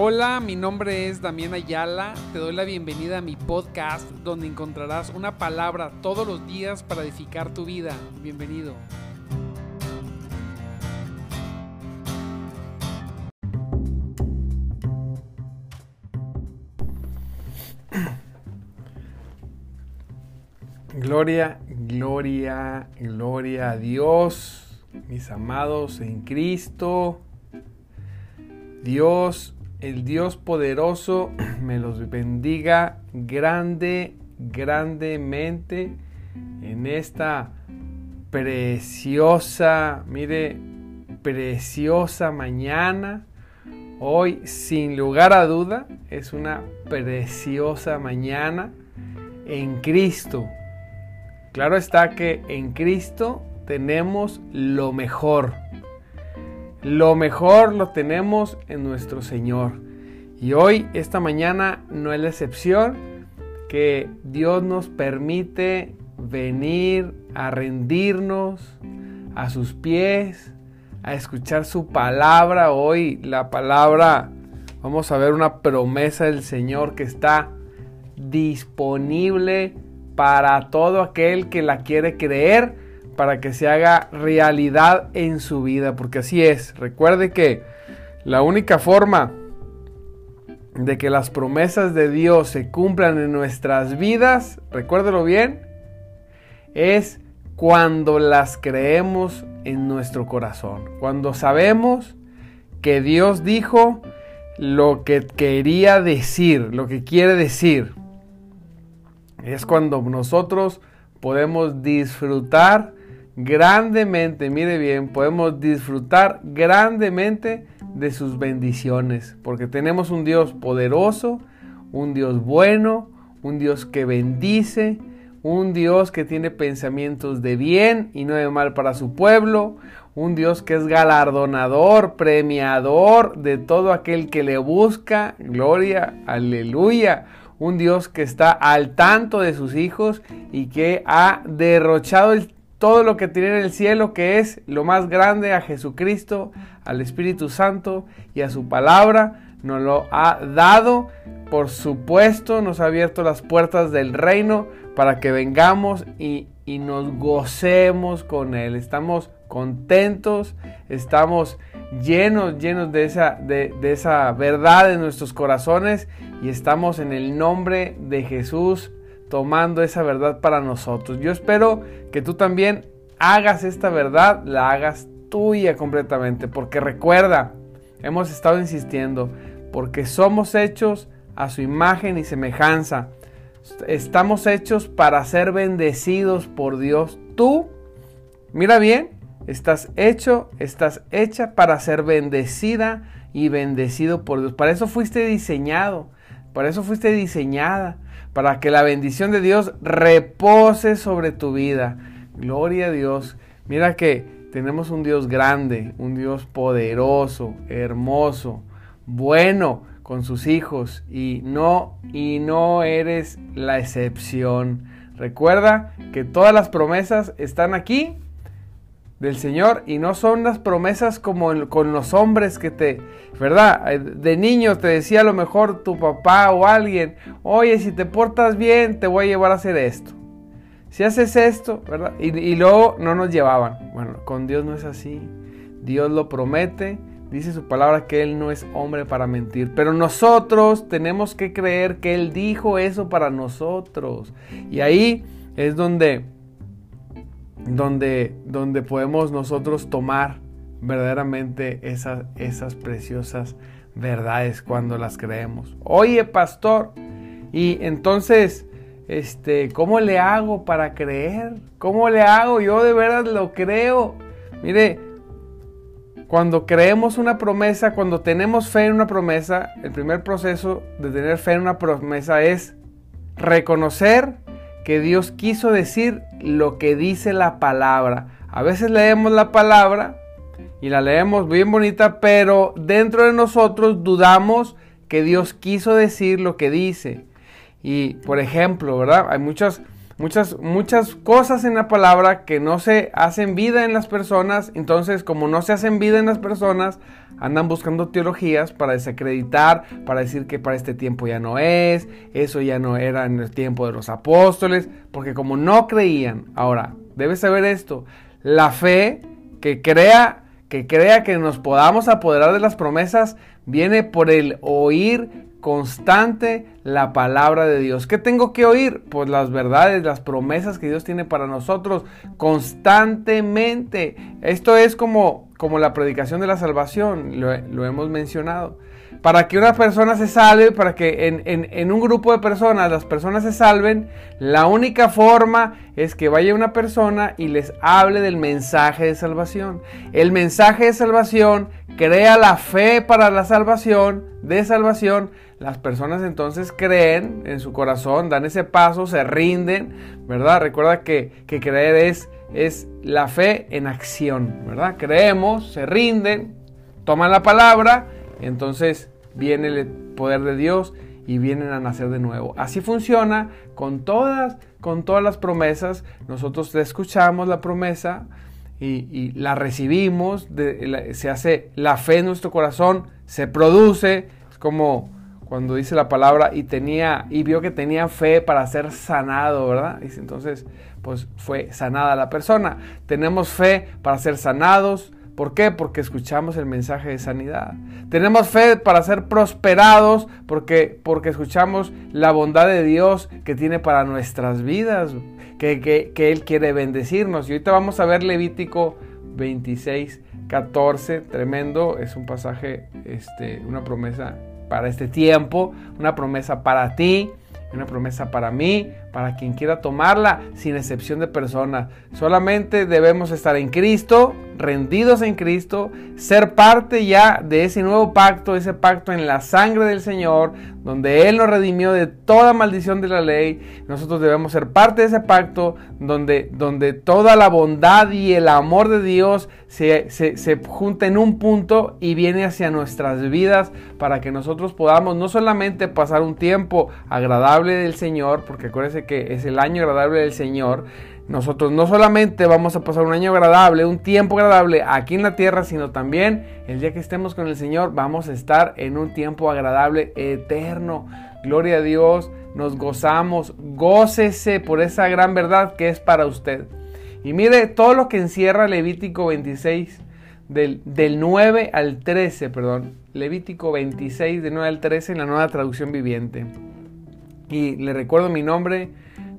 Hola, mi nombre es Damián Ayala. Te doy la bienvenida a mi podcast donde encontrarás una palabra todos los días para edificar tu vida. Bienvenido. Gloria, gloria, gloria a Dios, mis amados en Cristo. Dios el Dios poderoso me los bendiga grande, grandemente en esta preciosa, mire, preciosa mañana. Hoy, sin lugar a duda, es una preciosa mañana en Cristo. Claro está que en Cristo tenemos lo mejor. Lo mejor lo tenemos en nuestro Señor. Y hoy, esta mañana, no es la excepción que Dios nos permite venir a rendirnos a sus pies, a escuchar su palabra. Hoy la palabra, vamos a ver una promesa del Señor que está disponible para todo aquel que la quiere creer para que se haga realidad en su vida, porque así es. Recuerde que la única forma de que las promesas de Dios se cumplan en nuestras vidas, recuérdelo bien, es cuando las creemos en nuestro corazón, cuando sabemos que Dios dijo lo que quería decir, lo que quiere decir. Es cuando nosotros podemos disfrutar grandemente, mire bien, podemos disfrutar grandemente de sus bendiciones, porque tenemos un Dios poderoso, un Dios bueno, un Dios que bendice, un Dios que tiene pensamientos de bien y no de mal para su pueblo, un Dios que es galardonador, premiador de todo aquel que le busca, gloria, aleluya, un Dios que está al tanto de sus hijos y que ha derrochado el todo lo que tiene en el cielo, que es lo más grande, a Jesucristo, al Espíritu Santo y a su palabra, nos lo ha dado. Por supuesto, nos ha abierto las puertas del reino para que vengamos y, nos gocemos con Él. Estamos contentos, estamos llenos, llenos de esa, de, de esa verdad en nuestros corazones y estamos en el nombre de Jesús tomando esa verdad para nosotros. Yo espero que tú también hagas esta verdad, la hagas tuya completamente, porque recuerda, hemos estado insistiendo, porque somos hechos a su imagen y semejanza. Estamos hechos para ser bendecidos por Dios. Tú, mira bien, estás hecho, estás hecha para ser bendecida y bendecido por Dios. Para eso fuiste diseñado, para eso fuiste diseñada para que la bendición de Dios repose sobre tu vida. Gloria a Dios. Mira que tenemos un Dios grande, un Dios poderoso, hermoso, bueno con sus hijos y no y no eres la excepción. Recuerda que todas las promesas están aquí del Señor y no son las promesas como con los hombres que te, ¿verdad? De niño te decía a lo mejor tu papá o alguien, oye, si te portas bien, te voy a llevar a hacer esto. Si haces esto, ¿verdad? Y, y luego no nos llevaban. Bueno, con Dios no es así. Dios lo promete, dice su palabra que Él no es hombre para mentir. Pero nosotros tenemos que creer que Él dijo eso para nosotros. Y ahí es donde donde, donde podemos nosotros tomar verdaderamente esas, esas preciosas verdades cuando las creemos. Oye, pastor, y entonces, este, ¿cómo le hago para creer? ¿Cómo le hago? Yo de verdad lo creo. Mire, cuando creemos una promesa, cuando tenemos fe en una promesa, el primer proceso de tener fe en una promesa es reconocer que Dios quiso decir lo que dice la palabra. A veces leemos la palabra y la leemos bien bonita, pero dentro de nosotros dudamos que Dios quiso decir lo que dice. Y por ejemplo, ¿verdad? Hay muchas, muchas, muchas cosas en la palabra que no se hacen vida en las personas. Entonces, como no se hacen vida en las personas, andan buscando teologías para desacreditar, para decir que para este tiempo ya no es, eso ya no era en el tiempo de los apóstoles, porque como no creían, ahora, debes saber esto, la fe que crea que crea que nos podamos apoderar de las promesas viene por el oír constante la palabra de Dios. ¿Qué tengo que oír? Pues las verdades, las promesas que Dios tiene para nosotros constantemente. Esto es como, como la predicación de la salvación, lo, hemos mencionado. Para que una persona se salve, para que en, un grupo de personas las personas se salven, la única forma es que vaya una persona y les hable del mensaje de salvación. El mensaje de salvación crea la fe para la salvación, de salvación. Las personas entonces creen en su corazón, dan ese paso, se rinden, ¿verdad? Recuerda que, que creer es, es la fe en acción, ¿verdad? Creemos, se rinden, toman la palabra entonces viene el poder de Dios y vienen a nacer de nuevo. Así funciona con todas, con todas las promesas. Nosotros escuchamos la promesa y, la recibimos, se hace la fe en nuestro corazón, se produce. Es como cuando dice la palabra y tenía y vio que tenía fe para ser sanado, ¿verdad? Dice entonces, pues fue sanada la persona. Tenemos fe para ser sanados, ¿Por qué? Porque escuchamos el mensaje de sanidad. Tenemos fe para ser prosperados porque, porque escuchamos la bondad de Dios que tiene para nuestras vidas, que, Él quiere bendecirnos. Y ahorita vamos a ver Levítico 26, 14, tremendo, es un pasaje, este, una promesa para este tiempo, una promesa para ti, una promesa para mí, para quien quiera tomarla, sin excepción de personas. Solamente debemos estar en Cristo, rendidos en Cristo, ser parte ya de ese nuevo pacto, ese pacto en la sangre del Señor, donde Él nos redimió de toda maldición de la ley. Nosotros debemos ser parte de ese pacto, donde, donde toda la bondad y el amor de Dios se, se, se junta en un punto y viene hacia nuestras vidas para que nosotros podamos no solamente pasar un tiempo agradable del Señor, porque acuérdense que es el año agradable del Señor, nosotros no solamente vamos a pasar un año agradable, un tiempo agradable aquí en la tierra, sino también el día que estemos con el Señor vamos a estar en un tiempo agradable eterno. Gloria a Dios, nos gozamos, gócese por esa gran verdad que es para usted. Y mire todo lo que encierra Levítico 26, del, del 9 al 13, perdón. Levítico 26, del 9 al 13 en la nueva traducción viviente. Y le recuerdo mi nombre,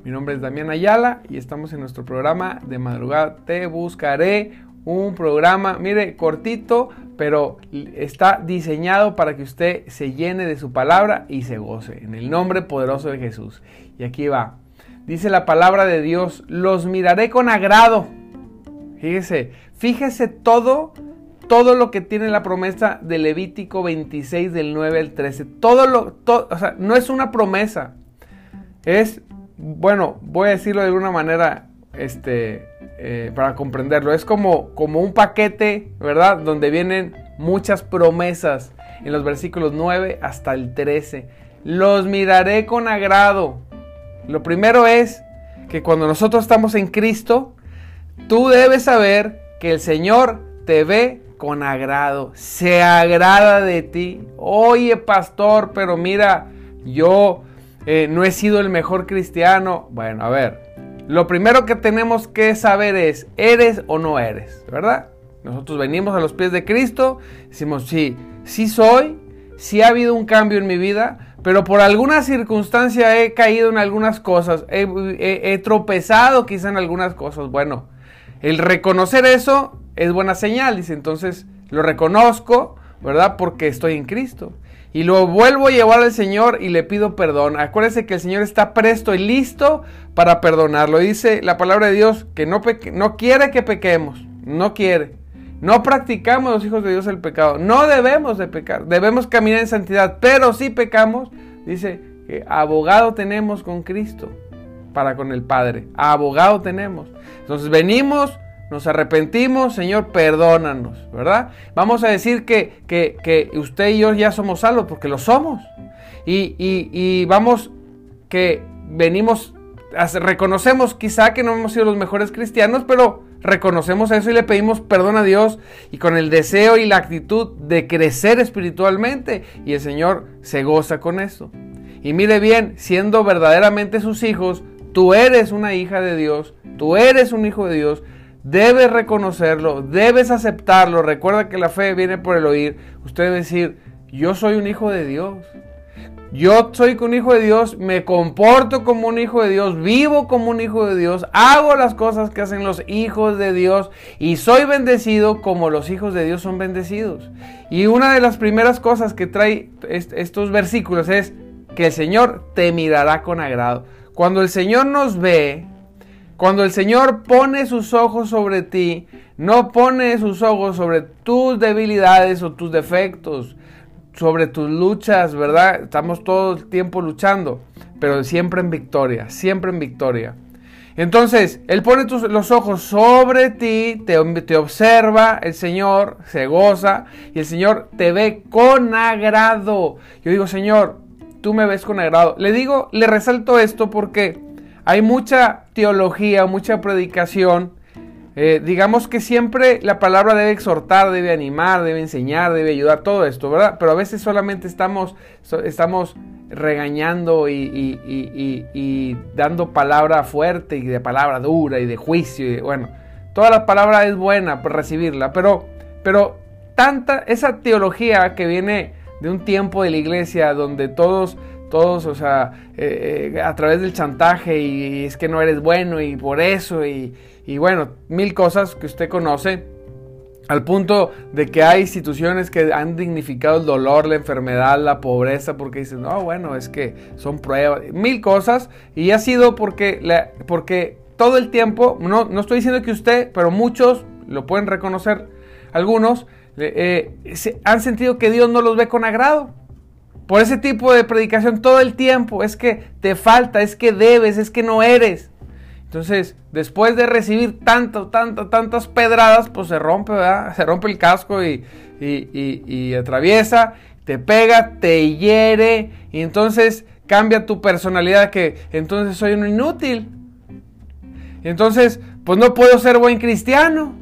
mi nombre es Damián Ayala y estamos en nuestro programa de madrugada. Te buscaré un programa, mire, cortito, pero está diseñado para que usted se llene de su palabra y se goce. En el nombre poderoso de Jesús. Y aquí va. Dice la palabra de Dios, los miraré con agrado. Fíjese, fíjese todo todo lo que tiene la promesa de Levítico 26 del 9 al 13. Todo lo, o sea, no es una promesa. Es, bueno, voy a decirlo de alguna manera, este, eh, para comprenderlo. Es como, como un paquete, ¿verdad? Donde vienen muchas promesas en los versículos 9 hasta el 13. Los miraré con agrado. Lo primero es que cuando nosotros estamos en Cristo, tú debes saber que el Señor te ve con agrado, se agrada de ti. Oye, pastor, pero mira, yo eh, no he sido el mejor cristiano. Bueno, a ver, lo primero que tenemos que saber es, ¿eres o no eres? ¿Verdad? Nosotros venimos a los pies de Cristo, decimos, sí, sí soy, sí ha habido un cambio en mi vida, pero por alguna circunstancia he caído en algunas cosas, he, he tropezado quizá en algunas cosas. Bueno, el reconocer eso es buena señal, dice, entonces lo reconozco, ¿verdad? Porque estoy en Cristo. Y lo vuelvo a llevar al Señor y le pido perdón. Acuérdense que el Señor está presto y listo para perdonarlo. Dice la palabra de Dios que no, no quiere que pequemos, no quiere. No practicamos los hijos de Dios el pecado. No debemos de pecar. Debemos caminar en santidad. Pero si pecamos, dice que abogado tenemos con Cristo para con el Padre. Abogado tenemos. Entonces venimos nos arrepentimos, Señor, perdónanos, ¿verdad? Vamos a decir que, que, usted y yo ya somos salvos, porque lo somos. Y, y, vamos que venimos reconocemos quizá que no hemos sido los mejores cristianos, pero reconocemos eso y le pedimos perdón a Dios y con el deseo y la actitud de crecer espiritualmente y el Señor se goza con eso. Y mire bien, siendo verdaderamente sus hijos, tú eres una hija de Dios, tú eres un hijo de Dios, debes reconocerlo, debes aceptarlo. Recuerda que la fe viene por el oír. Usted debe decir, yo soy un hijo de Dios. Yo soy un hijo de Dios, me comporto como un hijo de Dios, vivo como un hijo de Dios, hago las cosas que hacen los hijos de Dios y soy bendecido como los hijos de Dios son bendecidos. Y una de las primeras cosas que trae estos versículos es que el Señor te mirará con agrado. Cuando el Señor nos ve, cuando el Señor pone sus ojos sobre ti, no pone sus ojos sobre tus debilidades o tus defectos, sobre tus luchas, ¿verdad? Estamos todo el tiempo luchando, pero siempre en victoria, siempre en victoria. Entonces, Él pone los ojos sobre ti, te, observa, el Señor se goza y el Señor te ve con agrado. Yo digo, Señor, tú me ves con agrado. Le digo, le resalto esto porque hay mucha teología, mucha predicación eh, digamos que siempre la palabra debe exhortar, debe animar, debe enseñar, debe ayudar, todo esto, ¿verdad? Pero a veces solamente estamos, estamos regañando y, dando palabra fuerte y de palabra dura y de juicio. Y, bueno, toda la palabra es buena por recibirla, pero, pero tanta, esa teología que viene de un tiempo de la iglesia donde todos todos, o sea, eh, eh, a través del chantaje y, es que no eres bueno y por eso y, y bueno, mil cosas que usted conoce, al punto de que hay instituciones que han dignificado el dolor, la enfermedad, la pobreza, porque dicen, no, bueno, es que son pruebas, mil cosas, y ha sido porque, porque todo el tiempo, no, no estoy diciendo que usted, pero muchos lo pueden reconocer, algunos eh, han sentido que Dios no los ve con agrado. Por ese tipo de predicación todo el tiempo, es que te falta, es que debes, es que no eres. Entonces, después de recibir tanto, tanto, tantas pedradas, pues se rompe, ¿verdad? Se rompe el casco y, atraviesa, te pega, te hiere, y entonces cambia tu personalidad que entonces soy un inútil. entonces, pues no puedo ser buen cristiano.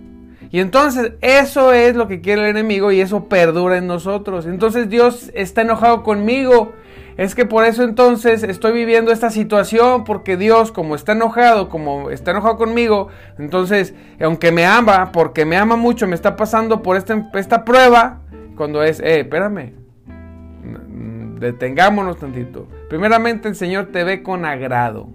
Y entonces eso es lo que quiere el enemigo y eso perdura en nosotros. Entonces Dios está enojado conmigo es que por eso entonces estoy viviendo esta situación, porque Dios, como está enojado, como está enojado conmigo, entonces, aunque me ama, porque me ama mucho, me está pasando por esta, esta prueba, cuando es, eh, espérame, detengámonos tantito. Primeramente el Señor te ve con agrado.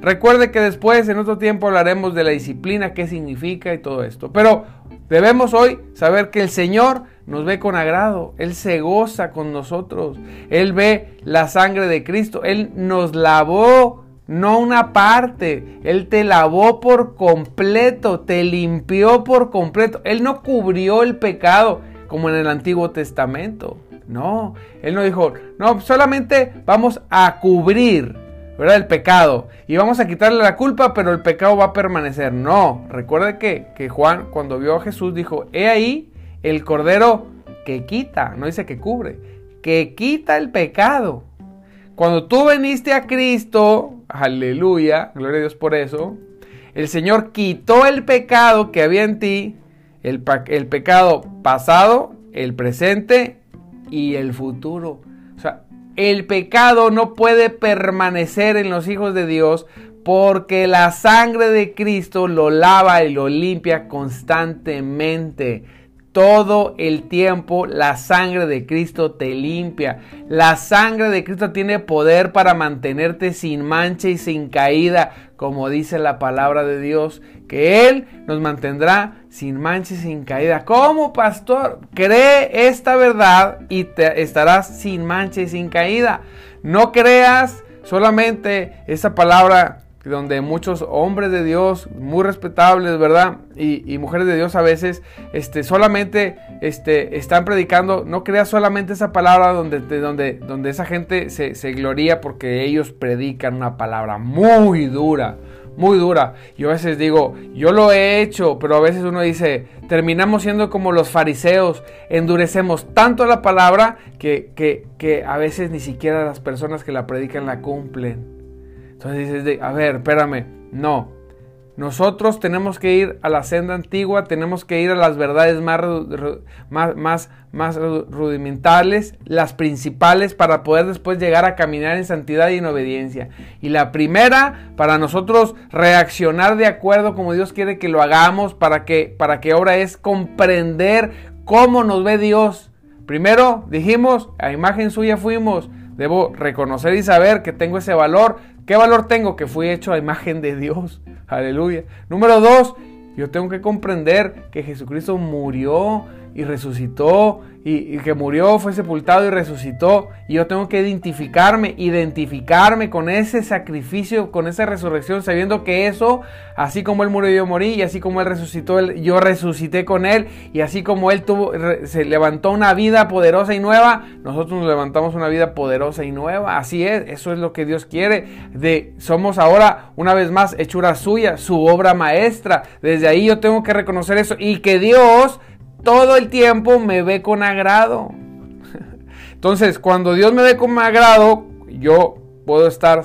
Recuerde que después, en otro tiempo, hablaremos de la disciplina, qué significa y todo esto. Pero debemos hoy saber que el Señor nos ve con agrado, Él se goza con nosotros, Él ve la sangre de Cristo, Él nos lavó, no una parte, Él te lavó por completo, te limpió por completo, Él no cubrió el pecado como en el Antiguo Testamento, no, Él no dijo, no, solamente vamos a cubrir. ¿Verdad? El pecado. Y vamos a quitarle la culpa, pero el pecado va a permanecer. No, recuerde que, que Juan cuando vio a Jesús dijo, he ahí el cordero que quita, no dice que cubre, que quita el pecado. Cuando tú veniste a Cristo, aleluya, gloria a Dios por eso, el Señor quitó el pecado que había en ti, el, el pecado pasado, el presente y el futuro. El pecado no puede permanecer en los hijos de Dios porque la sangre de Cristo lo lava y lo limpia constantemente todo el tiempo la sangre de Cristo te limpia. La sangre de Cristo tiene poder para mantenerte sin mancha y sin caída, como dice la palabra de Dios, que Él nos mantendrá sin mancha y sin caída. Como pastor, cree esta verdad y te estarás sin mancha y sin caída. No creas solamente esa palabra donde muchos hombres de Dios, muy respetables, ¿verdad? Y, mujeres de Dios a veces este, solamente este, están predicando, no creas solamente esa palabra donde, donde, donde esa gente se, se porque ellos predican una palabra muy dura, muy dura. Yo a veces digo, yo lo he hecho, pero a veces uno dice, terminamos siendo como los fariseos, endurecemos tanto la palabra que, que, que a veces ni siquiera las personas que la predican la cumplen. Entonces dices, a ver, espérame, no. Nosotros tenemos que ir a la senda antigua, tenemos que ir a las verdades más, más, más, rudimentales, las principales, para poder después llegar a caminar en santidad y en obediencia. Y la primera, para nosotros reaccionar de acuerdo como Dios quiere que lo hagamos, para que, para que ahora es comprender cómo nos ve Dios. Primero dijimos, a imagen suya fuimos. Debo reconocer y saber que tengo ese valor. ¿Qué valor tengo? Que fui hecho a imagen de Dios. Aleluya. Número dos, yo tengo que comprender que Jesucristo murió y resucitó y, que murió, fue sepultado y resucitó. Y yo tengo que identificarme, identificarme con ese sacrificio, con esa resurrección, sabiendo que eso, así como Él murió, yo morí, y así como Él resucitó, yo resucité con Él, y así como Él tuvo, se levantó una vida poderosa y nueva, nosotros nos levantamos una vida poderosa y nueva. Así es, eso es lo que Dios quiere. De, somos ahora, una vez más, hechura suya, su obra maestra. Desde ahí yo tengo que reconocer eso y que Dios todo el tiempo me ve con agrado. Entonces, cuando Dios me ve con agrado, yo puedo estar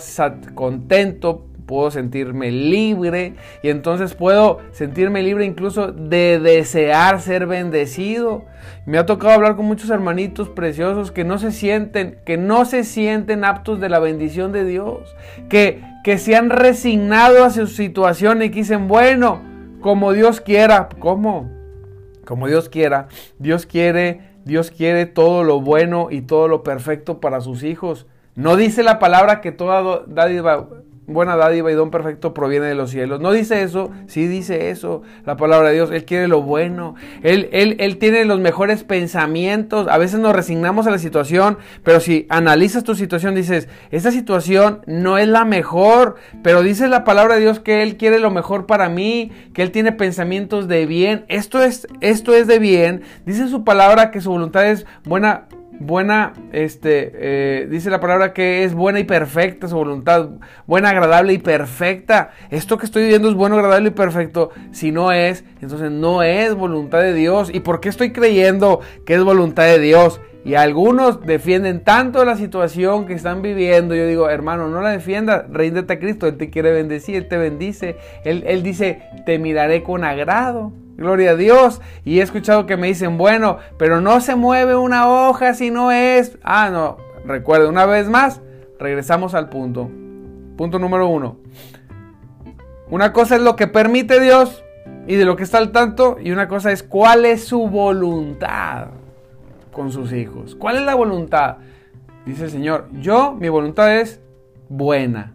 contento, puedo sentirme libre y entonces puedo sentirme libre incluso de desear ser bendecido. Me ha tocado hablar con muchos hermanitos preciosos que no se sienten, que no se sienten aptos de la bendición de Dios, que, que se han resignado a su situación y que dicen, bueno, como Dios quiera, ¿cómo? Como Dios quiera. Dios quiere, Dios quiere todo lo bueno y todo lo perfecto para sus hijos. No dice la palabra que toda dádiva buena dádiva y don perfecto proviene de los cielos. No dice eso, sí dice eso la palabra de Dios. Él quiere lo bueno. Él, él, él tiene los mejores pensamientos. A veces nos resignamos a la situación, pero si analizas tu situación, dices, esta situación no es la mejor, pero dice la palabra de Dios que Él quiere lo mejor para mí, que Él tiene pensamientos de bien. Esto es, esto es de bien. Dice su palabra que su voluntad es buena buena, este, eh, dice la palabra que es buena y perfecta su voluntad, buena, agradable y perfecta. Esto que estoy viviendo es bueno, agradable y perfecto. Si no es, entonces no es voluntad de Dios. ¿Y por qué estoy creyendo que es voluntad de Dios? Y algunos defienden tanto la situación que están viviendo. Yo digo, hermano, no la defienda, ríndete a Cristo, Él te quiere bendecir, Él te bendice. Él, él dice, te miraré con agrado. Gloria a Dios. Y he escuchado que me dicen, bueno, pero no se mueve una hoja si no es... Ah, no. Recuerde, una vez más, regresamos al punto. Punto número uno. Una cosa es lo que permite Dios y de lo que está al tanto. Y una cosa es cuál es su voluntad con sus hijos. ¿Cuál es la voluntad? Dice el Señor, yo, mi voluntad es buena.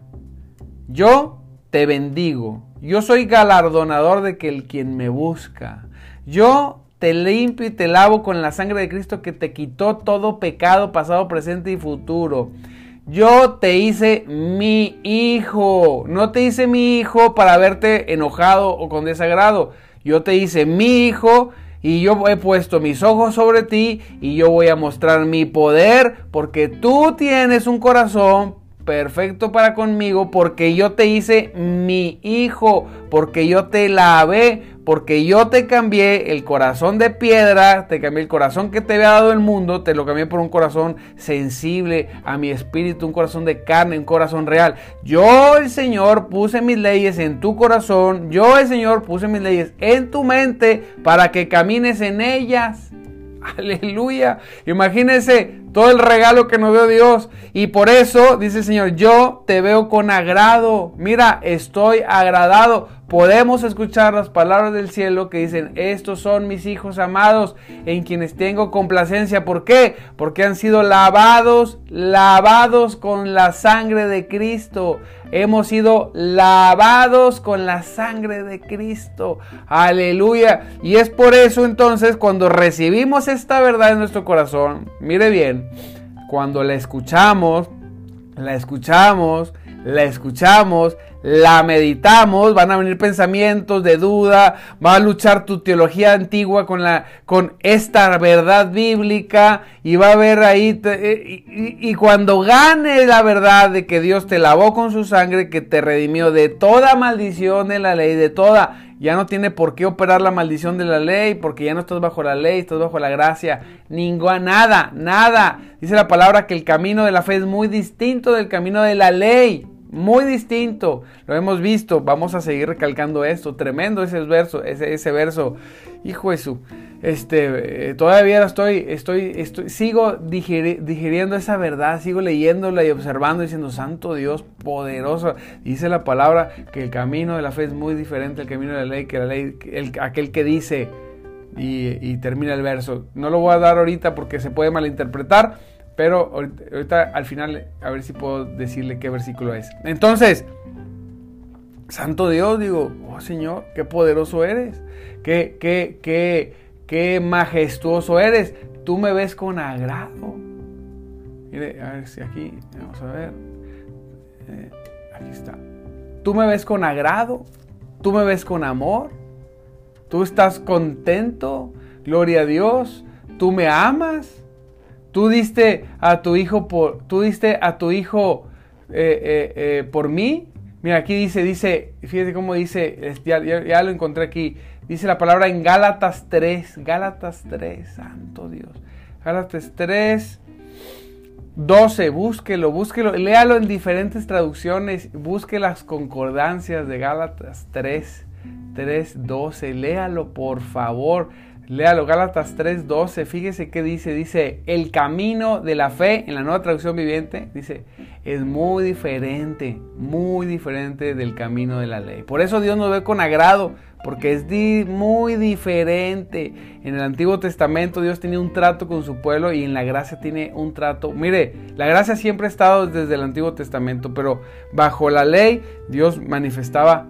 Yo te bendigo. Yo soy galardonador de que el quien me busca. Yo te limpio y te lavo con la sangre de Cristo que te quitó todo pecado pasado, presente y futuro. Yo te hice mi hijo. No te hice mi hijo para verte enojado o con desagrado. Yo te hice mi hijo y yo he puesto mis ojos sobre ti y yo voy a mostrar mi poder porque tú tienes un corazón perfecto para conmigo porque yo te hice mi hijo, porque yo te lavé, porque yo te cambié el corazón de piedra, te cambié el corazón que te había dado el mundo, te lo cambié por un corazón sensible a mi espíritu, un corazón de carne, un corazón real. Yo el Señor puse mis leyes en tu corazón, yo el Señor puse mis leyes en tu mente para que camines en ellas. Aleluya. Imagínese todo el regalo que nos dio Dios. Y por eso dice el Señor, yo te veo con agrado. Mira, estoy agradado podemos escuchar las palabras del cielo que dicen, estos son mis hijos amados en quienes tengo complacencia. ¿Por qué? Porque han sido lavados, lavados con la sangre de Cristo. Hemos sido lavados con la sangre de Cristo. Aleluya. Y es por eso entonces cuando recibimos esta verdad en nuestro corazón, mire bien, cuando la escuchamos, la escuchamos, la escuchamos, la meditamos, van a venir pensamientos de duda, va a luchar tu teología antigua con, la, con esta verdad bíblica y va a haber ahí, eh, y, y, cuando gane la verdad de que Dios te lavó con su sangre, que te redimió de toda maldición de la ley, de toda, ya no tiene por qué operar la maldición de la ley, porque ya no estás bajo la ley, estás bajo la gracia, ninguna, nada, nada. Dice la palabra que el camino de la fe es muy distinto del camino de la ley. Muy distinto. Lo hemos visto, vamos a seguir recalcando esto. Tremendo ese verso, ese, verso. Hijo Jesús, este, eh, todavía estoy, estoy, estoy, sigo digiriendo esa verdad, sigo leyéndola y observando, diciendo, Santo Dios, poderoso. Dice la palabra que el camino de la fe es muy diferente al camino de la ley, que la ley, aquel que dice, y, y termina el verso. No lo voy a dar ahorita porque se puede malinterpretar pero ahorita, al final a ver si puedo decirle qué versículo es. Entonces, Santo Dios, digo, oh Señor, qué poderoso eres, qué, qué, qué, qué majestuoso eres. Tú me ves con agrado. Mire, a ver si aquí, vamos a ver. Eh, aquí está. Tú me ves con agrado, tú me ves con amor, tú estás contento, gloria a Dios, tú me amas. Tú diste a tu hijo por, tú diste a tu hijo eh, eh, eh, por mí. Mira, aquí dice, dice, fíjate cómo dice, ya, ya, lo encontré aquí. Dice la palabra en Gálatas 3, Gálatas 3, santo Dios. Gálatas 3, 12, búsquelo, búsquelo, léalo en diferentes traducciones, busque las concordancias de Gálatas 3, 3, 12, léalo por favor. Léalo, Gálatas 3:12, fíjese qué dice, dice, el camino de la fe en la nueva traducción viviente, dice, es muy diferente, muy diferente del camino de la ley. Por eso Dios nos ve con agrado, porque es muy diferente. En el Antiguo Testamento Dios tenía un trato con su pueblo y en la gracia tiene un trato. Mire, la gracia siempre ha estado desde el Antiguo Testamento, pero bajo la ley Dios manifestaba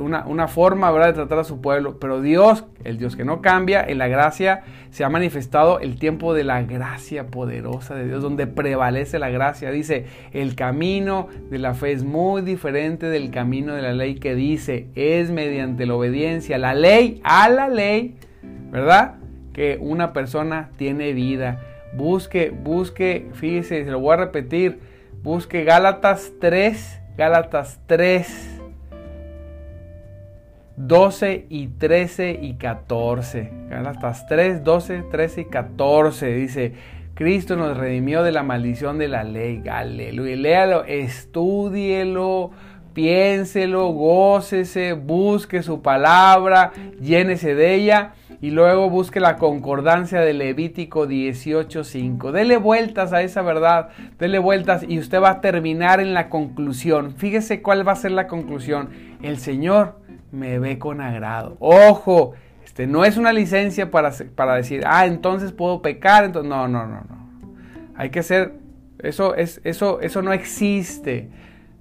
una, una forma ¿verdad? de tratar a su pueblo, pero Dios, el Dios que no cambia, en la gracia se ha manifestado el tiempo de la gracia poderosa de Dios, donde prevalece la gracia. Dice, el camino de la fe es muy diferente del camino de la ley que dice, es mediante la obediencia, la ley a la ley, ¿verdad? Que una persona tiene vida. Busque, busque, fíjese, se lo voy a repetir, busque Gálatas 3, Gálatas 3 12 y 13 y 14. Gálatas 3, 12, 13 y 14. Dice, Cristo nos redimió de la maldición de la ley. Aleluya. Léalo, estúdielo, piénselo, gócese, busque su palabra, llénese de ella y luego busque la concordancia de Levítico 18:5. Dele vueltas a esa verdad, dele vueltas y usted va a terminar en la conclusión. Fíjese cuál va a ser la conclusión. El Señor me ve con agrado. Ojo, este no es una licencia para, para decir, ah, entonces puedo pecar. Entonces, no, no, no, no. Hay que ser, eso, es, eso, eso no existe.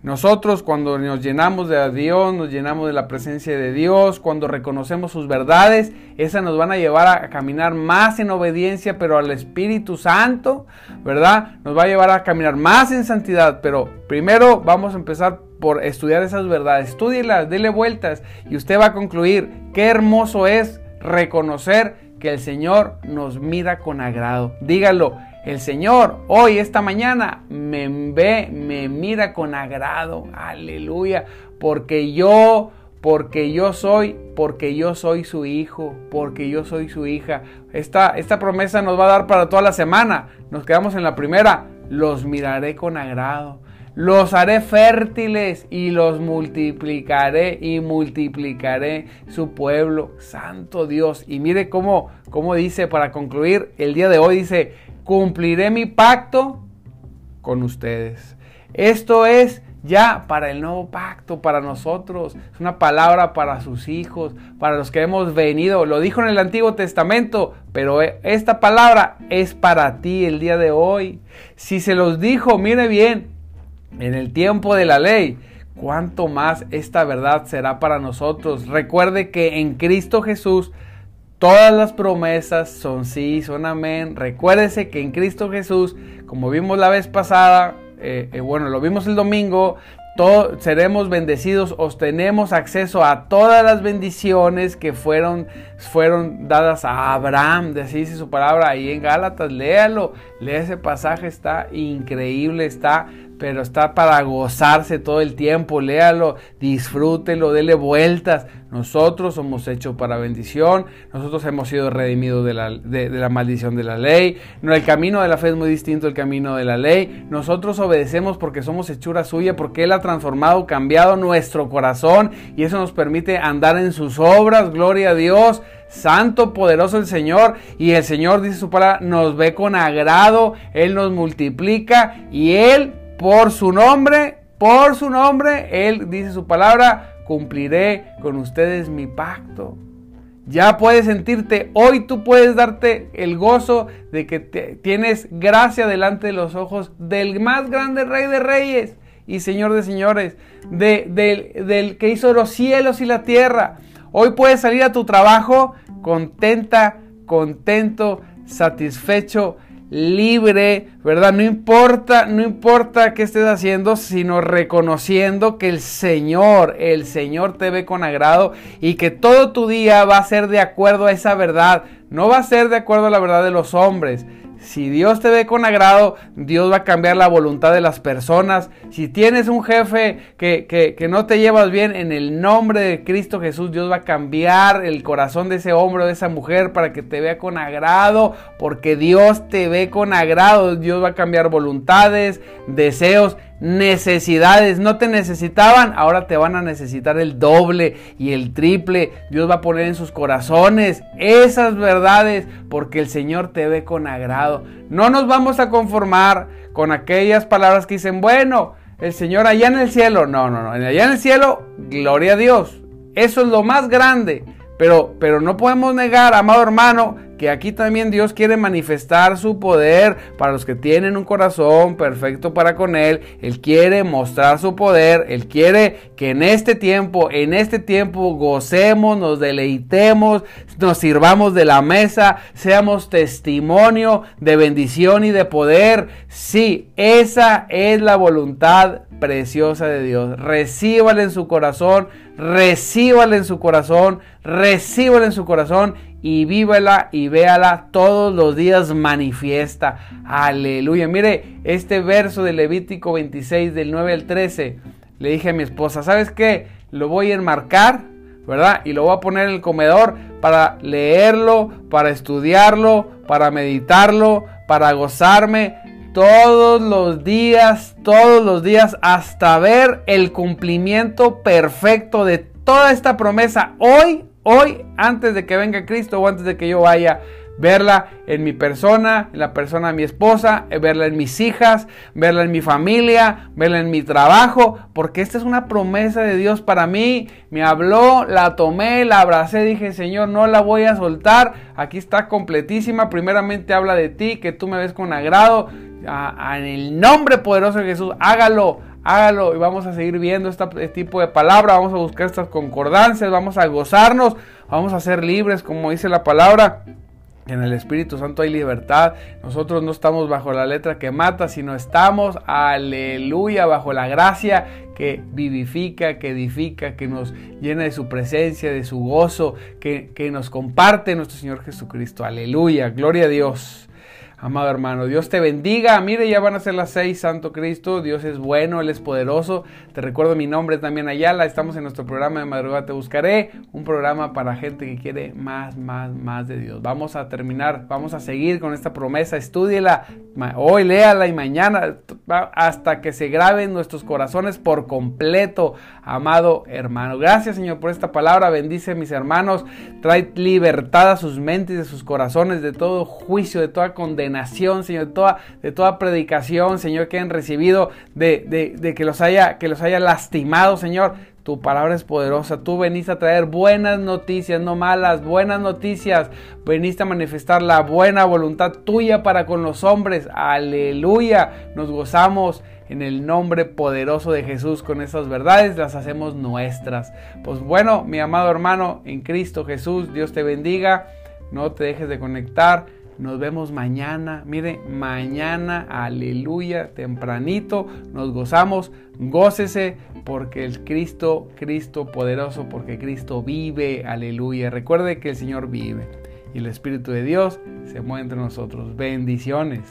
Nosotros cuando nos llenamos de Dios, nos llenamos de la presencia de Dios, cuando reconocemos sus verdades, esas nos van a llevar a caminar más en obediencia, pero al Espíritu Santo, ¿verdad? Nos va a llevar a caminar más en santidad, pero primero vamos a empezar por estudiar esas verdades. Estúdielas, dele vueltas y usted va a concluir qué hermoso es reconocer que el Señor nos mira con agrado. Dígalo, el Señor hoy, esta mañana, me ve, me mira con agrado. Aleluya. Porque yo, porque yo soy, porque yo soy su hijo, porque yo soy su hija. Esta, esta promesa nos va a dar para toda la semana. Nos quedamos en la primera. Los miraré con agrado los haré fértiles y los multiplicaré y multiplicaré su pueblo, santo Dios. Y mire cómo, cómo dice para concluir el día de hoy, dice, cumpliré mi pacto con ustedes. Esto es ya para el nuevo pacto, para nosotros. Es una palabra para sus hijos, para los que hemos venido. Lo dijo en el Antiguo Testamento, pero esta palabra es para ti el día de hoy. Si se los dijo, mire bien, en el tiempo de la ley, cuánto más esta verdad será para nosotros. Recuerde que en Cristo Jesús todas las promesas son sí, son amén. Recuérdese que en Cristo Jesús, como vimos la vez pasada, eh, eh, bueno, lo vimos el domingo, seremos bendecidos, tenemos acceso a todas las bendiciones que fueron, fueron dadas a Abraham. Así dice su palabra ahí en Gálatas. Léalo, lea ese pasaje, está increíble, está pero está para gozarse todo el tiempo. Léalo, disfrútelo, dele vueltas. Nosotros somos hechos para bendición, nosotros hemos sido redimidos de la, de, la maldición de la ley. El camino de la fe es muy distinto al camino de la ley. Nosotros obedecemos porque somos hechura suya, porque Él ha transformado, cambiado nuestro corazón y eso nos permite andar en sus obras. Gloria a Dios. Santo, poderoso el Señor. Y el Señor, dice su palabra, nos ve con agrado. Él nos multiplica y Él, por su nombre, por su nombre, Él dice su palabra, cumpliré con ustedes mi pacto. Ya puedes sentirte, hoy tú puedes darte el gozo de que tienes gracia delante de los ojos del más grande rey de reyes y señor de señores, de, del que hizo los cielos y la tierra. Hoy puedes salir a tu trabajo contenta, contento, satisfecho, libre, ¿verdad? No importa, no importa qué estés haciendo, sino reconociendo que el Señor, el Señor te ve con agrado y que todo tu día va a ser de acuerdo a esa verdad. No va a ser de acuerdo a la verdad de los hombres, si Dios te ve con agrado, Dios va a cambiar la voluntad de las personas. Si tienes un jefe que, que, no te llevas bien, en el nombre de Cristo Jesús, Dios va a cambiar el corazón de ese hombre o de esa mujer para que te vea con agrado, porque Dios te ve con agrado. Dios va a cambiar voluntades, deseos necesidades, no te necesitaban, ahora te van a necesitar el doble y el triple. Dios va a poner en sus corazones esas verdades porque el Señor te ve con agrado. No nos vamos a conformar con aquellas palabras que dicen, bueno, el Señor allá en el cielo. No, no, no, allá en el cielo, gloria a Dios. Eso es lo más grande. Pero, pero no podemos negar, amado hermano, que aquí también Dios quiere manifestar su poder para los que tienen un corazón perfecto para con Él. Él quiere mostrar su poder. Él quiere que en este tiempo, en este tiempo gocemos, nos deleitemos, nos sirvamos de la mesa, seamos testimonio de bendición y de poder. Sí, esa es la voluntad preciosa de Dios. Recíbala en su corazón, recíbala en su corazón, recíbala en su corazón y vívala y véala todos los días manifiesta. Aleluya. Mire este verso de Levítico 26 del 9 al 13. Le dije a mi esposa, ¿sabes qué? Lo voy a enmarcar, ¿verdad? Y lo voy a poner en el comedor para leerlo, para estudiarlo, para meditarlo, para gozarme todos los días, todos los días, hasta ver el cumplimiento perfecto de toda esta promesa hoy hoy, antes de que venga Cristo o antes de que yo vaya, verla en mi persona, en la persona de mi esposa, eh, verla en mis hijas, verla en mi familia, verla en mi trabajo, porque esta es una promesa de Dios para mí. Me habló, la tomé, la abracé, dije, Señor, no la voy a soltar. Aquí está completísima. Primeramente habla de ti, que tú me ves con agrado. en el nombre poderoso de Jesús, hágalo hágalo y vamos a seguir viendo este tipo de palabra, vamos a buscar estas concordancias, vamos a gozarnos, vamos a ser libres, como dice la palabra. En el Espíritu Santo hay libertad. Nosotros no estamos bajo la letra que mata, sino estamos, aleluya, bajo la gracia que vivifica, que edifica, que nos llena de su presencia, de su gozo, que, que nos comparte nuestro Señor Jesucristo. Aleluya, gloria a Dios. Amado hermano, Dios te bendiga. Mire, ya van a ser las seis, Santo Cristo. Dios es bueno, Él es poderoso. Te recuerdo mi nombre también, Ayala. Estamos en nuestro programa de Madrugada Te Buscaré. Un programa para gente que quiere más, más, más de Dios. Vamos a terminar, vamos a seguir con esta promesa. Estúdiela hoy, léala y mañana hasta que se grabe en nuestros corazones por completo, amado hermano. Gracias, Señor, por esta palabra. Bendice a mis hermanos. Trae libertad a sus mentes, de sus corazones, de todo juicio, de toda condenación nación, Señor, de toda, de toda predicación, Señor, que han recibido, de, de, que, los haya, que los haya lastimado, Señor. Tu palabra es poderosa. Tú veniste a traer buenas noticias, no malas, buenas noticias. Veniste a manifestar la buena voluntad tuya para con los hombres. Aleluya. Nos gozamos en el nombre poderoso de Jesús con estas verdades, las hacemos nuestras. Pues bueno, mi amado hermano en Cristo Jesús, Dios te bendiga. No te dejes de conectar. Nos vemos mañana. Mire, mañana, aleluya, tempranito. Nos gozamos. Gócese porque el Cristo, Cristo poderoso, porque Cristo vive. Aleluya. Recuerde que el Señor vive. Y el Espíritu de Dios se mueve entre nosotros. Bendiciones.